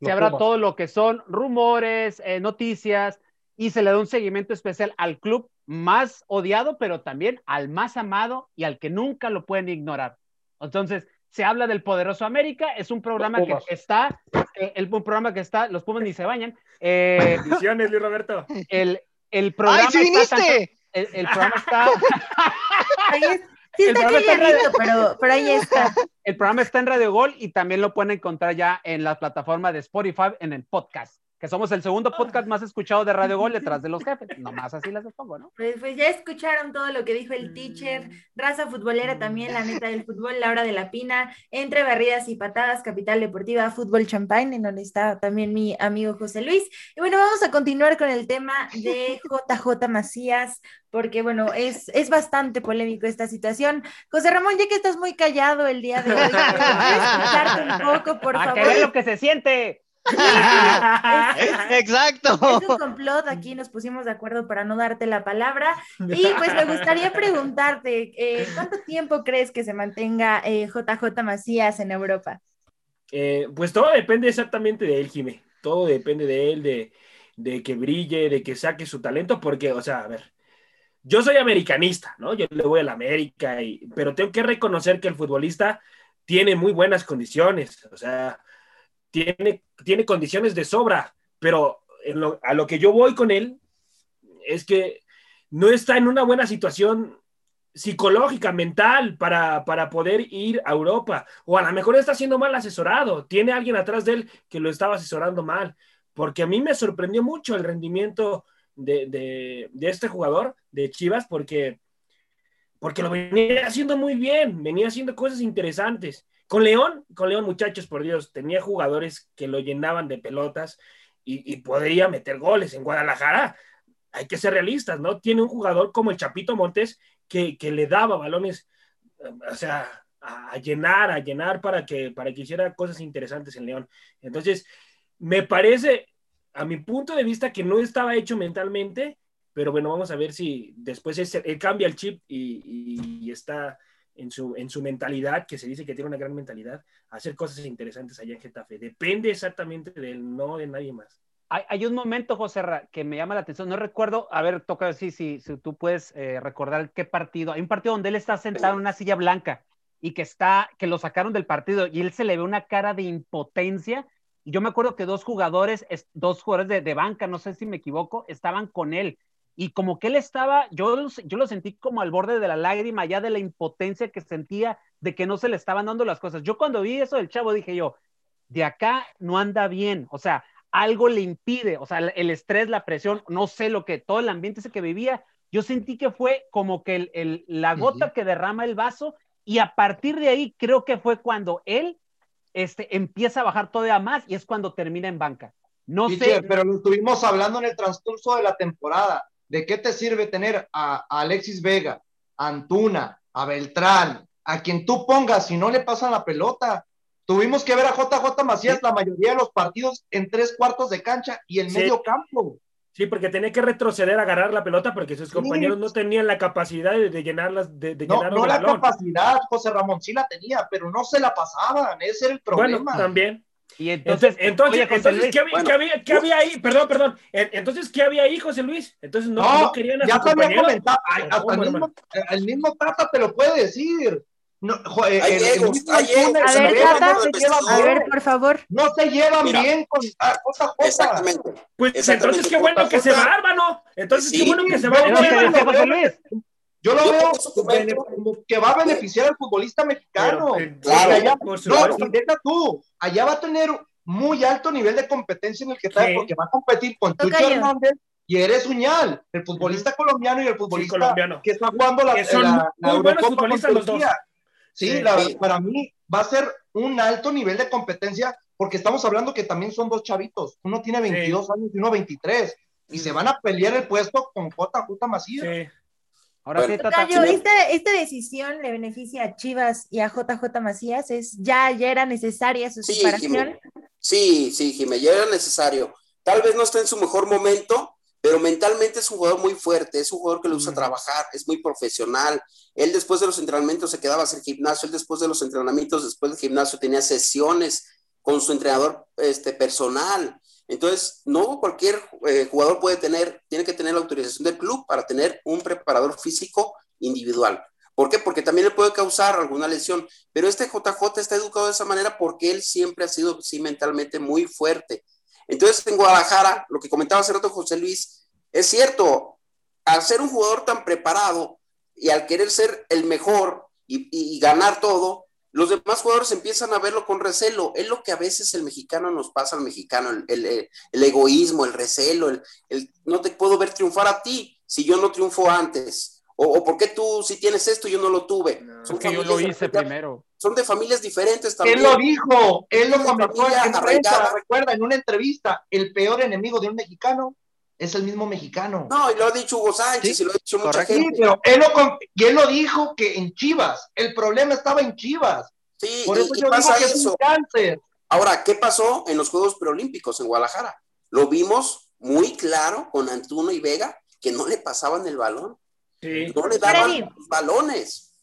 Se habla todo lo que son rumores, eh, noticias, y se le da un seguimiento especial al club más odiado, pero también al más amado y al que nunca lo pueden ignorar. Entonces, se habla del poderoso América, es un programa que está, eh, el, un programa que está, los Pumas ni se bañan. Eh, Luis Roberto. El, el programa ¡Ay, sí viniste! el, programa está... sí está calladito, pero, pero ahí está. El programa está en Radio Gol y también lo pueden encontrar ya en la plataforma de Spotify en el podcast que somos el segundo podcast más escuchado de Radio Gol detrás de los jefes. Nomás así las pongo, ¿no? Pues, pues, ya escucharon todo lo que dijo el teacher, raza futbolera también, la neta del fútbol, Laura de la Pina, entre barridas y patadas, Capital Deportiva, Fútbol Champagne, en donde está también mi amigo José Luis. Y bueno, vamos a continuar con el tema de JJ Macías, porque bueno, es, es bastante polémico esta situación. José Ramón, ya que estás muy callado el día de hoy, escucharte un poco, por favor? A que lo que se siente. Exacto. Es un complot, aquí nos pusimos de acuerdo para no darte la palabra. Y pues me gustaría preguntarte, eh, ¿cuánto tiempo crees que se mantenga JJ eh, Macías en Europa? Eh, pues todo depende exactamente de él, Jimé. Todo depende de él, de, de que brille, de que saque su talento, porque, o sea, a ver, yo soy americanista, ¿no? Yo le voy a la América, y, pero tengo que reconocer que el futbolista tiene muy buenas condiciones, o sea, tiene, tiene condiciones de sobra, pero a lo que yo voy con él es que no está en una buena situación psicológica, mental, para, para poder ir a Europa. O a lo mejor está siendo mal asesorado. Tiene alguien atrás de él que lo estaba asesorando mal. Porque a mí me sorprendió mucho el rendimiento de, de, de este jugador de Chivas, porque, porque lo venía haciendo muy bien, venía haciendo cosas interesantes. Con León, con León, muchachos, por Dios, tenía jugadores que lo llenaban de pelotas y, podría meter goles en Guadalajara. Hay que ser realistas, ¿no? Tiene un jugador como el Chapito Montes que, le daba balones, o sea, a, llenar, a llenar para que, para que hiciera cosas interesantes en León. Entonces, me parece, a mi punto de vista, que no estaba hecho mentalmente, pero bueno, vamos a ver si después él cambia el chip y está en su, en su mentalidad, que se dice que tiene una gran mentalidad, hacer cosas interesantes allá en Getafe. Depende exactamente de él, no de nadie más. Hay, hay un momento, José, que me llama la atención. No recuerdo, a ver, toca decir si, si tú puedes eh, recordar qué partido. Hay un partido donde él está sentado en una silla blanca y que está, que lo sacaron del partido y él se le ve una cara de impotencia. Y yo me acuerdo que dos jugadores, dos jugadores de, de banca, no sé si me equivoco, estaban con él y como que él estaba, yo, yo lo sentí como al borde de la lágrima, ya de la impotencia que sentía de que no se le estaban dando las cosas. Yo cuando vi eso del chavo dije yo, de acá no anda bien, o sea, algo le impide, o sea, el estrés, la presión, no sé lo que, todo el ambiente ese que vivía, yo sentí que fue como que el, la gota que derrama el vaso y a partir de ahí creo que fue cuando él este, empieza a bajar todavía más y es cuando termina en banca. No sé. Pero lo estuvimos hablando en el transcurso de la temporada. ¿De qué te sirve tener a, Alexis Vega, a Antuna, a Beltrán, a quien tú pongas si no le pasan la pelota? Tuvimos que ver a JJ Macías la mayoría de los partidos en tres cuartos de cancha y en medio campo. Sí, porque tenía que retroceder a agarrar la pelota porque sus compañeros no tenían la capacidad de, llenarlas, de, de no, no la capacidad, José Ramón, sí la tenía, pero no se la pasaban, ese era el problema. Bueno, también. Y entonces, entonces, entonces, ¿qué, había, ¿qué, había, ahí? Perdón, perdón. Entonces, ¿qué había ahí, José Luis? Entonces, no, no, querían a ya te había comentado. Hasta el, mismo, el mismo Tata te lo puede decir. No, eh, hay egos, hay egos. A ver, Tata, a ver, por favor. No se llevan Mira, bien con ah, cosa, cosa. Exactamente. Pues Exactamente. entonces, qué bueno que se va, hermano. Entonces, sí, qué bueno que se va. José Luis. Yo lo veo como que va a beneficiar al futbolista mexicano. claro, allá, no, deja tú, allá va a tener muy alto nivel de competencia en el que está, porque va a competir con Chucho Hernández y eres Uñal, el futbolista colombiano y el futbolista que está jugando la, son la, muy buenos futbolistas los dos. Sí, para mí va a ser un alto nivel de competencia porque estamos hablando que también son dos chavitos. Uno tiene 22 años y uno 23. Y se van a pelear el puesto con JJ Macías. Ahora, esta, decisión le beneficia a Chivas y a JJ Macías. ¿Es, ya, ¿Ya era necesaria su separación? Sí, sí, Jiménez, ya era necesario. Tal vez no está en su mejor momento, pero mentalmente es un jugador muy fuerte, es un jugador que le gusta trabajar, es muy profesional. Él después de los entrenamientos se quedaba a hacer gimnasio, él después de los entrenamientos, después del gimnasio tenía sesiones con su entrenador este, personal. Entonces, no cualquier eh, jugador puede tener, tiene que tener la autorización del club para tener un preparador físico individual. ¿Por qué? Porque también le puede causar alguna lesión. Pero este JJ está educado de esa manera porque él siempre ha sido, sí, mentalmente muy fuerte. Entonces, en Guadalajara, lo que comentaba hace rato José Luis, es cierto, al ser un jugador tan preparado y al querer ser el mejor y, ganar todo, los demás jugadores empiezan a verlo con recelo. Es lo que a veces el mexicano nos pasa al mexicano, el, egoísmo, el recelo, el, no te puedo ver triunfar a ti si yo no triunfo antes. O, o por qué tú si tienes esto yo no lo tuve. son que yo lo hice primero. Son de familias diferentes también. Él lo dijo, él lo comentó en prensa, recuerda, en una entrevista, el peor enemigo de un mexicano es el mismo mexicano. No, y lo ha dicho Hugo Sánchez y lo ha dicho mucha gente. Sí, pero él lo, y él lo dijo que en Chivas, el problema estaba en Chivas. Sí, Por eso y, yo pasa eso. Ahora, ¿qué pasó en los Juegos Preolímpicos en Guadalajara? Lo vimos muy claro con Antuno y Vega, que no le pasaban el balón. No le daban balones.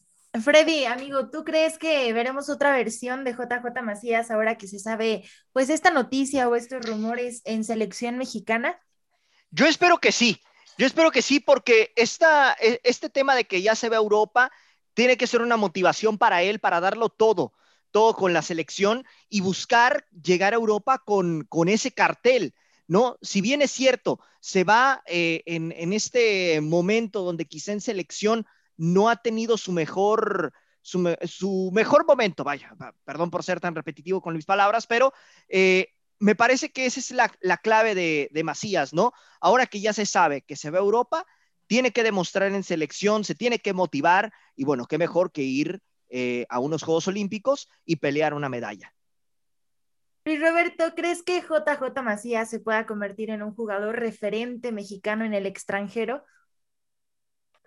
Freddy, amigo, ¿tú crees que veremos otra versión de JJ Macías ahora que se sabe, pues, esta noticia o estos rumores en selección mexicana? Yo espero que sí, yo espero que sí, porque e, este tema de que ya se ve a Europa tiene que ser una motivación para él, para darlo todo, todo con la selección y buscar llegar a Europa con, con ese cartel ¿no? Si bien es cierto, se va eh, en, este momento donde quizá en selección no ha tenido su mejor, su, mejor momento, vaya, perdón por ser tan repetitivo con mis palabras, pero eh, me parece que esa es la, clave de, Macías, ¿no? Ahora que ya se sabe que se va a Europa, tiene que demostrar en selección, se tiene que motivar y bueno, qué mejor que ir eh, a unos Juegos Olímpicos y pelear una medalla. Luis Roberto, ¿crees que JJ Macías se pueda convertir en un jugador referente mexicano en el extranjero?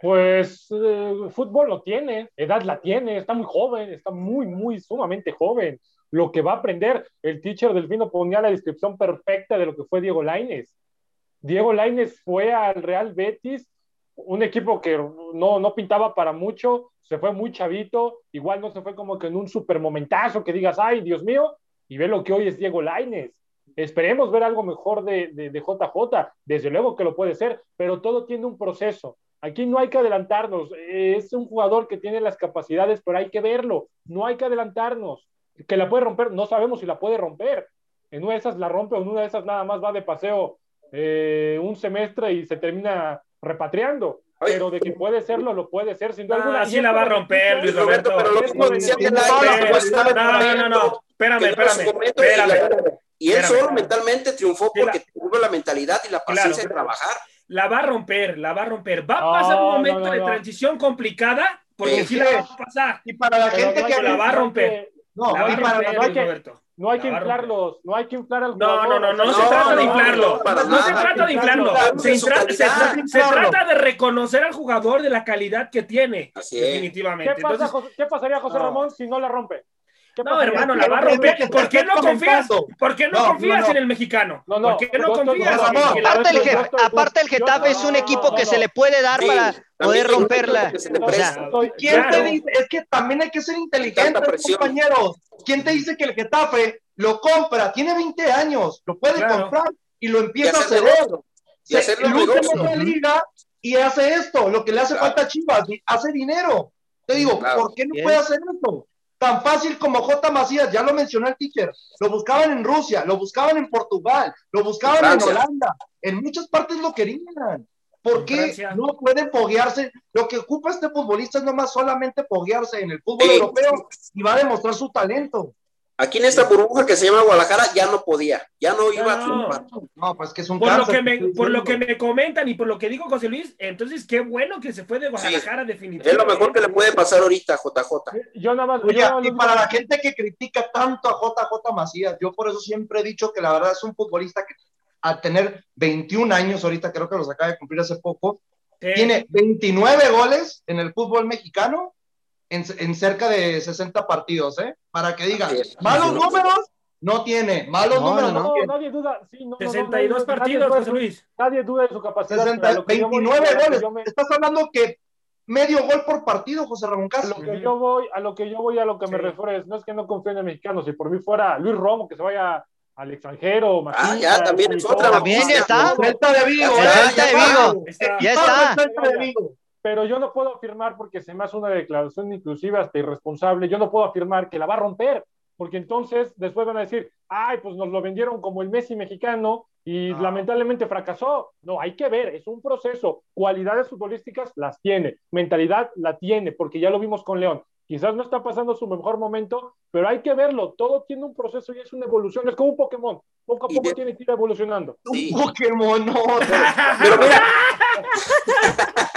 Pues eh, fútbol lo tiene, edad la tiene, está muy joven, está muy, muy sumamente joven. Lo que va a aprender, el teacher Delfino ponía la descripción perfecta de lo que fue Diego Laines. Diego Laines fue al Real Betis, un equipo que no, no pintaba para mucho, se fue muy chavito, igual no se fue como que en un super momentazo que digas, ay, Dios mío, y ve lo que hoy es Diego Laines. Esperemos ver algo mejor de, de, JJ, desde luego que lo puede ser, pero todo tiene un proceso. Aquí no hay que adelantarnos, es un jugador que tiene las capacidades, pero hay que verlo, no hay que adelantarnos. Que la puede romper, no sabemos si la puede romper. En una de esas la rompe, o en una de esas nada más va de paseo eh, un semestre y se termina repatriando. Pero de que puede serlo, lo puede ser, sin duda alguna. Así la va a romper, Luis Roberto. Pero lo mismo decía No, no, no, espérame, espérame, espérame. Y él solo mentalmente triunfó porque tuvo la mentalidad y la paciencia de trabajar. La va a romper, la va a romper. Va a pasar un momento de transición complicada, porque sí la va a pasar. Y para la gente que la va a romper. No, la va a romper, Luis Roberto. No hay que inflarlos, no hay que inflar al No, no, no, no, se trata de inflarlo. No, se trata de inflarlo. Se, trata de reconocer al jugador de la calidad que tiene. Definitivamente. ¿Qué, pasaría, José Ramón, si no la rompe? No, hermano, la va a romper. ¿Por qué no confías? ¿Por qué no, confías en el mexicano? No, no. ¿Por qué no confías? Aparte, el Getafe es un equipo que se le puede dar para poder romperla. ¿Quién te dice? Es que también hay que ser inteligentes, compañeros. ¿Quién te dice que el Getafe lo compra? Tiene 20 años, lo puede comprar y lo empieza a hacer. Y hacerlo se, liga y hace esto, lo que le hace falta a Chivas, hace dinero. Te digo, ¿por qué no puede hacer esto? Tan fácil como J. Macías, ya lo mencionó el teacher, lo buscaban en Rusia, lo buscaban en Portugal, lo buscaban en Holanda, en muchas partes lo querían. ¿Por qué no pueden foguearse? Lo que ocupa este futbolista es nomás solamente foguearse en el fútbol europeo y va a demostrar su talento. Aquí en esta burbuja que se llama Guadalajara ya no podía, ya no iba a No. No, pues que es un Por lo, que me, por lo que me comentan y por lo que dijo José Luis, entonces qué bueno que se fue de Guadalajara Es definitivamente. lo mejor que le puede pasar ahorita a JJ. Yo nada más. Oye, yo nada más y para la gente que critica tanto a JJ Macías, yo por eso siempre he dicho que la verdad es un futbolista que al tener 21 años, ahorita creo que los acaba de cumplir hace poco, Sí. tiene 29 goles en el fútbol mexicano en, en cerca de 60 partidos, ¿eh? Para que es. malos números, no tiene, malos No, números no, no, No, tiene. nadie duda. Sí, no, no, no, 62 nadie- partidos, José Luis. Nadie duda de su capacidad. 60, pero a lo que yo voy- 29 a lo que goles. me- Estás hablando que medio gol por partido, José Ramón A Castro. lo que yo voy, a lo que yo voy, a lo que me Sí. refiero es, no es que no confíe en el mexicano, si por mí fuera Luis Romo, que se vaya al extranjero, Ah, ya, también es otra También noticia. está. Celta de Vigo, El ¿eh? Celta de Vigo. Está- Ya está. Celta de Vigo. Pero yo no puedo afirmar, porque se me hace una declaración inclusive hasta irresponsable, yo no puedo afirmar que la va a romper, porque entonces después van a decir, ay, pues nos lo vendieron como el Messi mexicano y Ah. lamentablemente fracasó. No, hay que ver, es un proceso. Cualidades futbolísticas las tiene, mentalidad la tiene, porque ya lo vimos con León. Quizás no está pasando su mejor momento, pero hay que verlo. Todo tiene un proceso y es una evolución. Es como un Pokémon. Poco a poco de- tiene que ir evolucionando. Sí. Un Pokémon, no. Pero mira.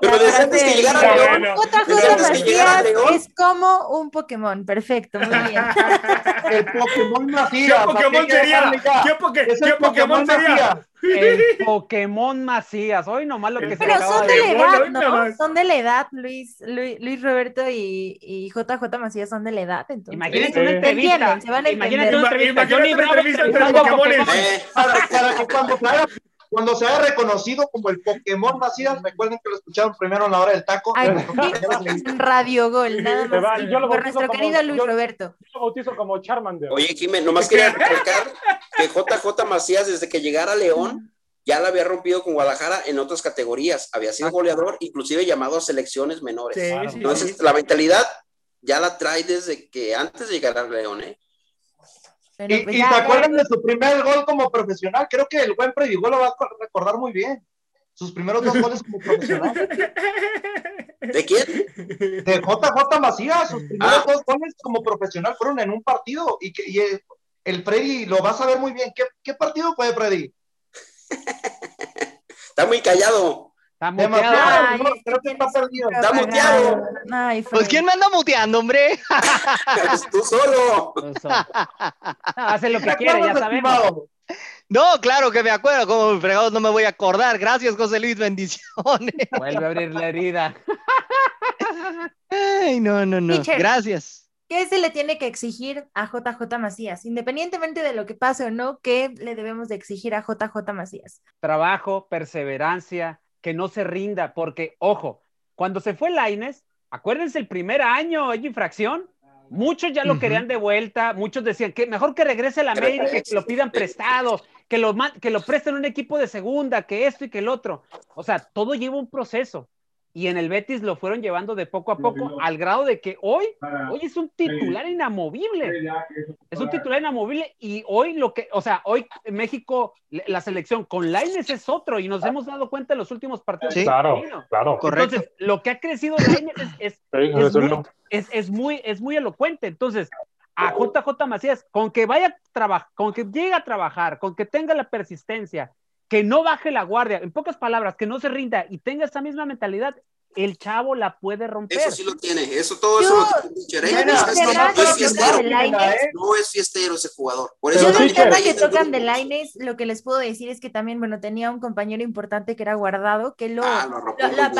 Pero desde antes que llegara Bueno. León, que llegara Macías León. es como un Pokémon. Perfecto, muy bien. El Pokémon ¿Qué Macías. Pokémon así que sería? ¿Qué, poke- qué Pokémon sería? Macías. El Pokémon Macías. Hoy nomás lo que se Pero son de de la Bueno, edad, ¿no? más. Son de la edad, Luis, Luis, Luis Roberto y, y JJ Macías son de la edad, entonces. Imagínate Sí. una Se entrevista. se van a Imagínate una entrevista. Imagínate una entrevista entre Pokémones. Pokémon. eh, Para, para que cuando cuando se haya reconocido como el Pokémon Macías, recuerden que lo escucharon primero en la hora del taco. En Radio Gol, nada va, más. y yo lo Por nuestro como- querido Luis yo- Roberto. Yo lo bautizo como Charmander. Oye, Jiménez, nomás quería recalcar que JJ Macías, desde que llegara a León, ya la había rompido con Guadalajara en otras categorías. Había sido goleador, inclusive llamado a selecciones menores. Sí, Claro. sí, Entonces, sí. la mentalidad ya la trae desde que antes de llegar a León, ¿eh? Y, pues y ya- se ya- acuerdan de su primer gol como profesional. Creo que el buen Predigó lo va a recordar muy bien. Sus primeros dos goles como profesional. ¿De quién? De JJ Macías, sus primeros Ah. dos goles como profesional fueron en un partido. Y, que, y el, el Freddy lo va a saber muy bien. ¿Qué, qué partido fue, Freddy? Está muy callado. Está muteado. Ay, no, creo que está perdido. Está muteado. Ay, Pues. ¿quién me anda muteando, hombre? Tú solo. No, hace lo que ¿Te quiere, ya sabemos. estimado? No, claro que me acuerdo, como fregados no me voy a acordar. Gracias, José Luis, bendiciones. Vuelve a abrir la herida. Ay, no, no, no. Teacher. Gracias. ¿Qué se le tiene que exigir a JJ Macías? Independientemente de lo que pase o no, ¿qué le debemos de exigir a JJ Macías? Trabajo, perseverancia, que no se rinda, porque, ojo, cuando se fue Laines, acuérdense el primer año, hay infracción. Muchos ya lo querían de vuelta, muchos decían que mejor que regrese a la América, que lo pidan prestado, que lo, que lo presten a un equipo de segunda, que esto y que el otro. O sea, todo lleva un proceso. Y en el Betis lo fueron llevando de poco a poco, al grado de que hoy, hoy es un titular inamovible. Es un titular inamovible y hoy lo que, o sea, hoy México, la selección con Laines es otro y nos hemos dado cuenta en los últimos partidos. Sí. Claro, claro. Correcto. Entonces, lo que ha crecido Laines es, es, Sí, es muy, no. es, es muy, es muy elocuente. Entonces, a JJ Macías, con que vaya a trabajar, con que llegue a trabajar, con que tenga la persistencia, que no baje la guardia, en pocas palabras, que no se rinda y tenga esa misma mentalidad, el chavo la puede romper. Eso sí lo tiene. Eso, todo Yo- eso lo No es- no fiestero. No es fiestero ese jugador. Por eso Yo del también tema que tocan de. Laines, lo que les puedo decir es que también, bueno, tenía un compañero importante que era guardado, que lo, Ah, lo lo.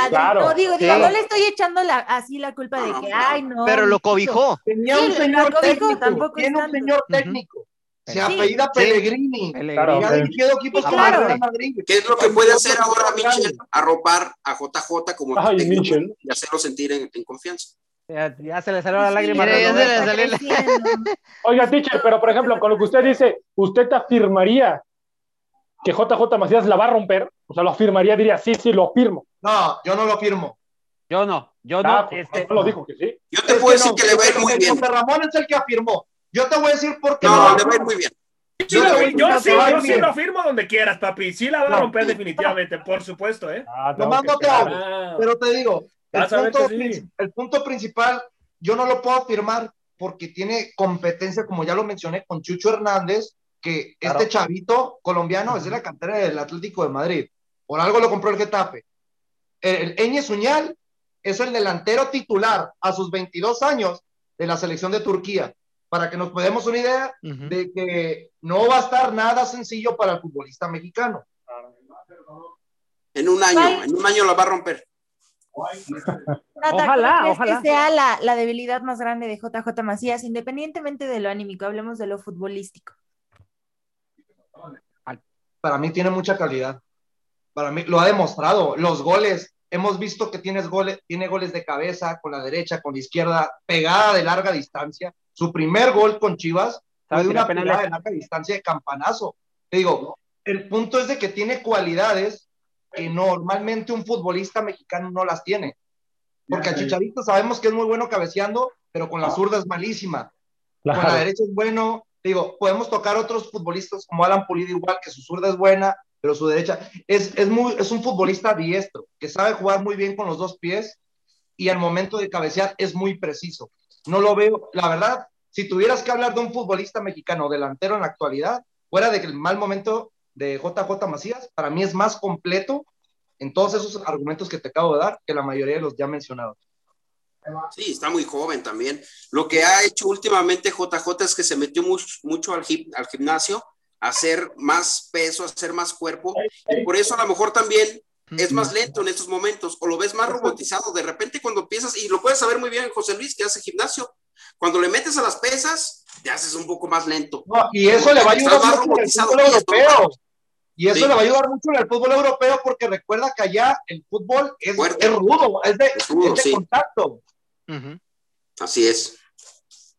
Claro. digo, digo, Sí. no le estoy echando la, así la culpa de No, que, no. ay, no. Pero lo mijito". cobijó. Tenía un señor técnico. tampoco un señor técnico. Se Sí. apellida Sí. Pellegrini. Claro, ha sí. dirigido equipos Sí, como claro. el Real Madrid. ¿Qué es lo que puede hacer ahora Michel? Arropar a JJ como Ay, técnico Michel. y hacerlo sentir en, en confianza. Ya, ya se le salió la lágrima. A ya se le salió la-. Oiga, teacher, pero por ejemplo, con lo que usted dice, ¿usted te afirmaría que JJ Macías la va a romper? O sea, lo afirmaría, diría, sí, sí, lo firmo. No, yo no lo firmo. Yo no, yo no. Ah, este, no lo dijo que sí. Yo te Es puedo que decir no, que le va a ir muy José bien. Ramón es el que afirmó. Yo te voy a decir por qué No, no. le va a ir muy bien. Sí, Yo te sí, yo sí lo firmo donde quieras, papi. Sí la va a No. romper definitivamente, por supuesto, ¿eh? Ah, tengo Nomás no te hago. Pero te digo, el punto, sí. el punto principal, yo no lo puedo afirmar porque tiene competencia, como ya lo mencioné, con Chucho Hernández, que este chavito colombiano es de la cantera del Atlético de Madrid. Por algo lo compró el Getafe. El, el Suñal es el delantero titular a sus 22 años de la selección de Turquía. Para que nos podamos una idea de que no va a estar nada sencillo para el futbolista mexicano. En un año, en un año lo va a romper. ojalá, ojalá. que sea la, la, debilidad más grande de JJ Macías, independientemente de lo anímico, hablemos de lo futbolístico. Para mí tiene mucha calidad. Para mí lo ha demostrado. Los goles, hemos visto que tienes goles, tiene goles de cabeza, con la derecha, con la izquierda, pegada de larga distancia. Su primer gol con Chivas fue de una pegada de larga distancia de campanazo. Te digo, el punto es de que tiene cualidades que normalmente un futbolista mexicano no las tiene. Porque a Chicharito sabemos que es muy bueno cabeceando, pero con la zurda es malísima. Con la derecha es bueno. Digo, podemos tocar otros futbolistas como Alan Pulido igual, que su zurda es buena, pero su derecha es, es, muy, es un futbolista diestro, que sabe jugar muy bien con los dos pies y al momento de cabecear es muy preciso. No lo veo, la verdad, si tuvieras que hablar de un futbolista mexicano delantero en la actualidad, fuera de que el mal momento de JJ Macías, para mí es más completo en todos esos argumentos que te acabo de dar que la mayoría de los ya mencionados. Sí, está muy joven también. Lo que ha hecho últimamente JJ es que se metió mucho, al, al gimnasio, hacer más peso, hacer más cuerpo, y por eso a lo mejor también es más lento en estos momentos, o lo ves más robotizado. De repente cuando empiezas, y lo puedes saber muy bien José Luis, que hace gimnasio, cuando le metes a las pesas, te haces un poco más lento. y eso le va a ayudar mucho en el fútbol europeo. Y eso le va a ayudar mucho en el fútbol europeo porque recuerda que allá el fútbol es, rudo, es de, contacto. Así es.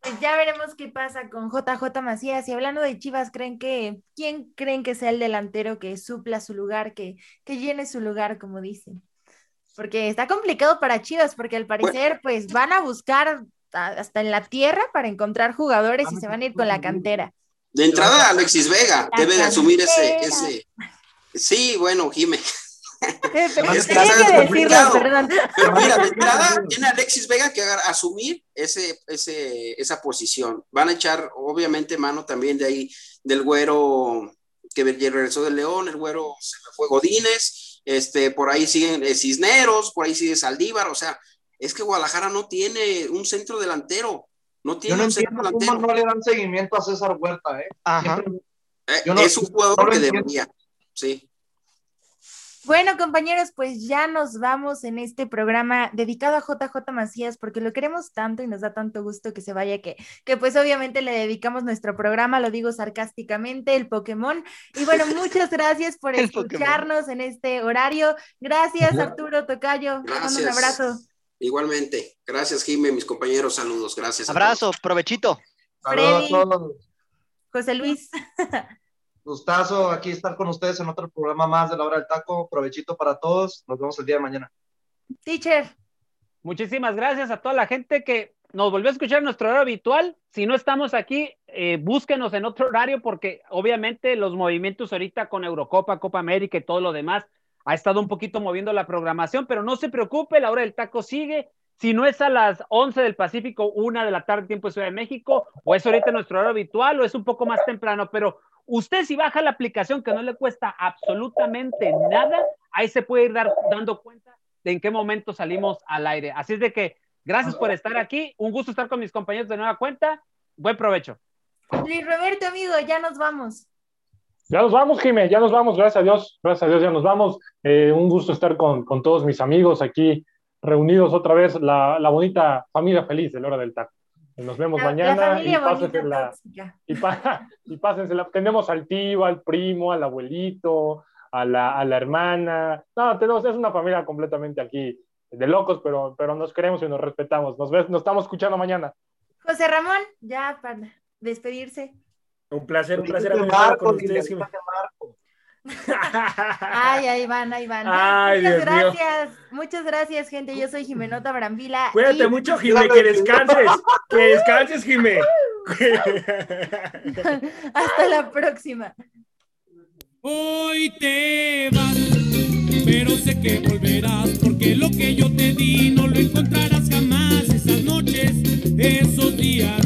Pues ya veremos qué pasa con JJ Macías. Y hablando de Chivas, ¿creen que quién creen que sea el delantero que supla su lugar, que, que llene su lugar, como dicen? Porque está complicado para Chivas, porque al parecer, pues van a buscar hasta en la tierra para encontrar jugadores y se van a ir con la cantera. De entrada, Alexis Vega debe de asumir ese, ese. Sí, bueno, Jimé. Pero, es que decirlo, perdón. Pero mira, de entrada tiene Alexis Vega que asumir ese, ese, esa posición. Van a echar, obviamente, mano también de ahí del güero que regresó del León, el güero se fue Godínez, este, por ahí siguen eh, Cisneros, por ahí sigue Saldívar, o sea, es que Guadalajara no tiene un centro delantero. No tiene Yo no un centro delantero. cómo no le dan seguimiento a César Huerta, ¿eh? Ajá. Eh, es un jugador que debería, sí. Bueno, compañeros, pues ya nos vamos en este programa dedicado a JJ Macías porque lo queremos tanto y nos da tanto gusto que se vaya que, que pues obviamente le dedicamos nuestro programa, lo digo sarcásticamente, el Pokémon. Y bueno, muchas gracias por escucharnos en este horario. Gracias, Arturo Tocayo. Gracias. Un abrazo. Igualmente. Gracias, Jimé, mis compañeros. Saludos. Gracias. Abrazo, provechito. Freddy, José Luis. Gustazo aquí estar con ustedes en otro programa más de la hora del taco. Provechito para todos. Nos vemos el día de mañana. Teacher. Muchísimas gracias a toda la gente que nos volvió a escuchar en nuestro horario habitual. Si no estamos aquí, eh, búsquenos en otro horario porque obviamente los movimientos ahorita con Eurocopa, Copa América y todo lo demás ha estado un poquito moviendo la programación, pero no se preocupe, la hora del taco sigue. Si no es a las 11 del Pacífico, una de la tarde, tiempo de Ciudad de México, o es ahorita nuestro horario habitual, o es un poco más temprano, pero Usted si baja la aplicación que no le cuesta absolutamente nada, ahí se puede ir dando cuenta de en qué momento salimos al aire. Así es de que gracias por estar aquí. Un gusto estar con mis compañeros de nueva cuenta. Buen provecho. Luis Roberto, amigo, ya nos vamos. Ya nos vamos, Jimé, ya nos vamos, gracias a Dios, gracias a Dios, ya nos vamos. Eh, un gusto estar con, todos mis amigos aquí reunidos otra vez, la, la bonita familia feliz de la hora del taco. Nos vemos mañana y pásensela. Y, y pásensela. Tenemos al tío, al primo, al abuelito, a la, a la hermana. No, tenemos, es una familia completamente aquí de locos, pero, pero nos queremos y nos respetamos. Nos, ves, nos estamos escuchando mañana. José Ramón, ya para despedirse. Un placer, un placer hablar con ustedes. Ay, ahí van, ahí van. muchas gracias, muchas gracias, gente. Yo soy Jimenota Brambila. Cuídate mucho, Jimé, que descanses. Que descanses, Jimé. Hasta la próxima. Hoy te vas, pero sé que volverás, porque lo que yo te di no lo encontrarás jamás. Esas noches, esos días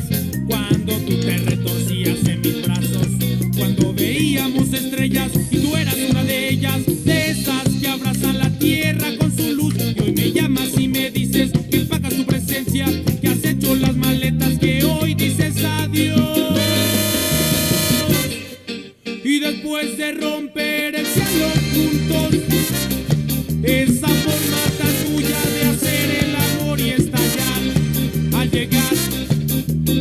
romper el cielo juntos. Esa forma tan suya de hacer el amor y estallar al llegar.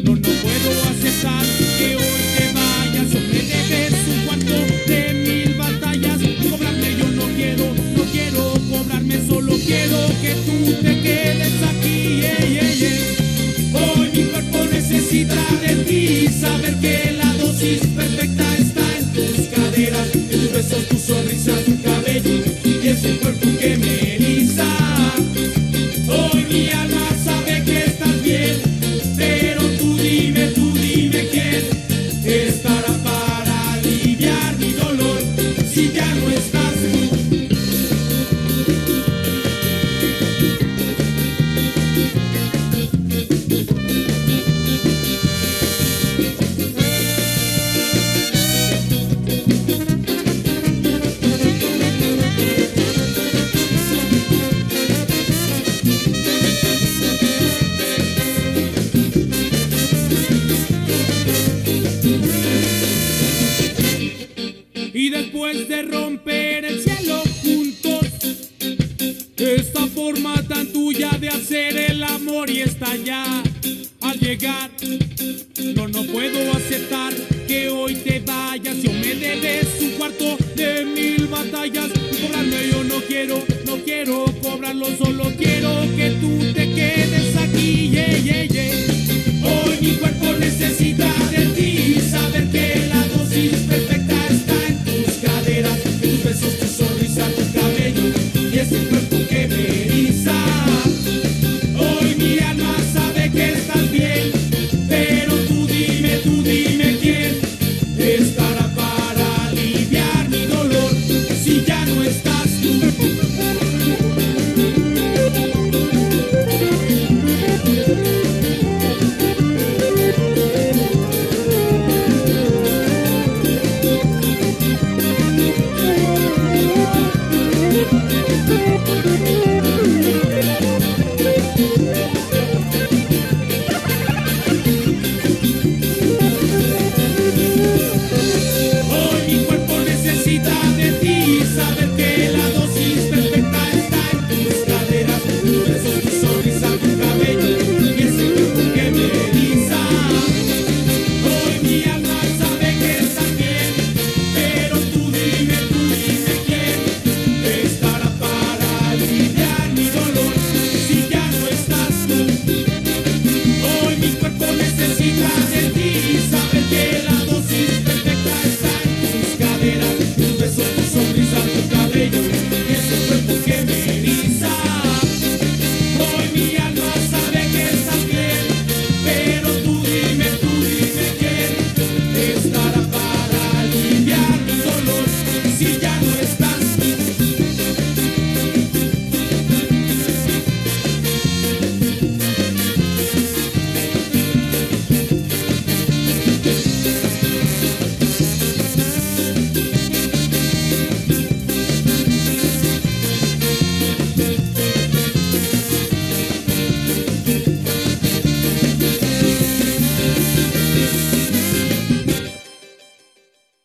No, puedo aceptar que hoy te vayas. Hombre, debes un cuarto de mil batallas. Cobrarme yo no quiero, no quiero cobrarme, solo quiero que tú te quedes aquí.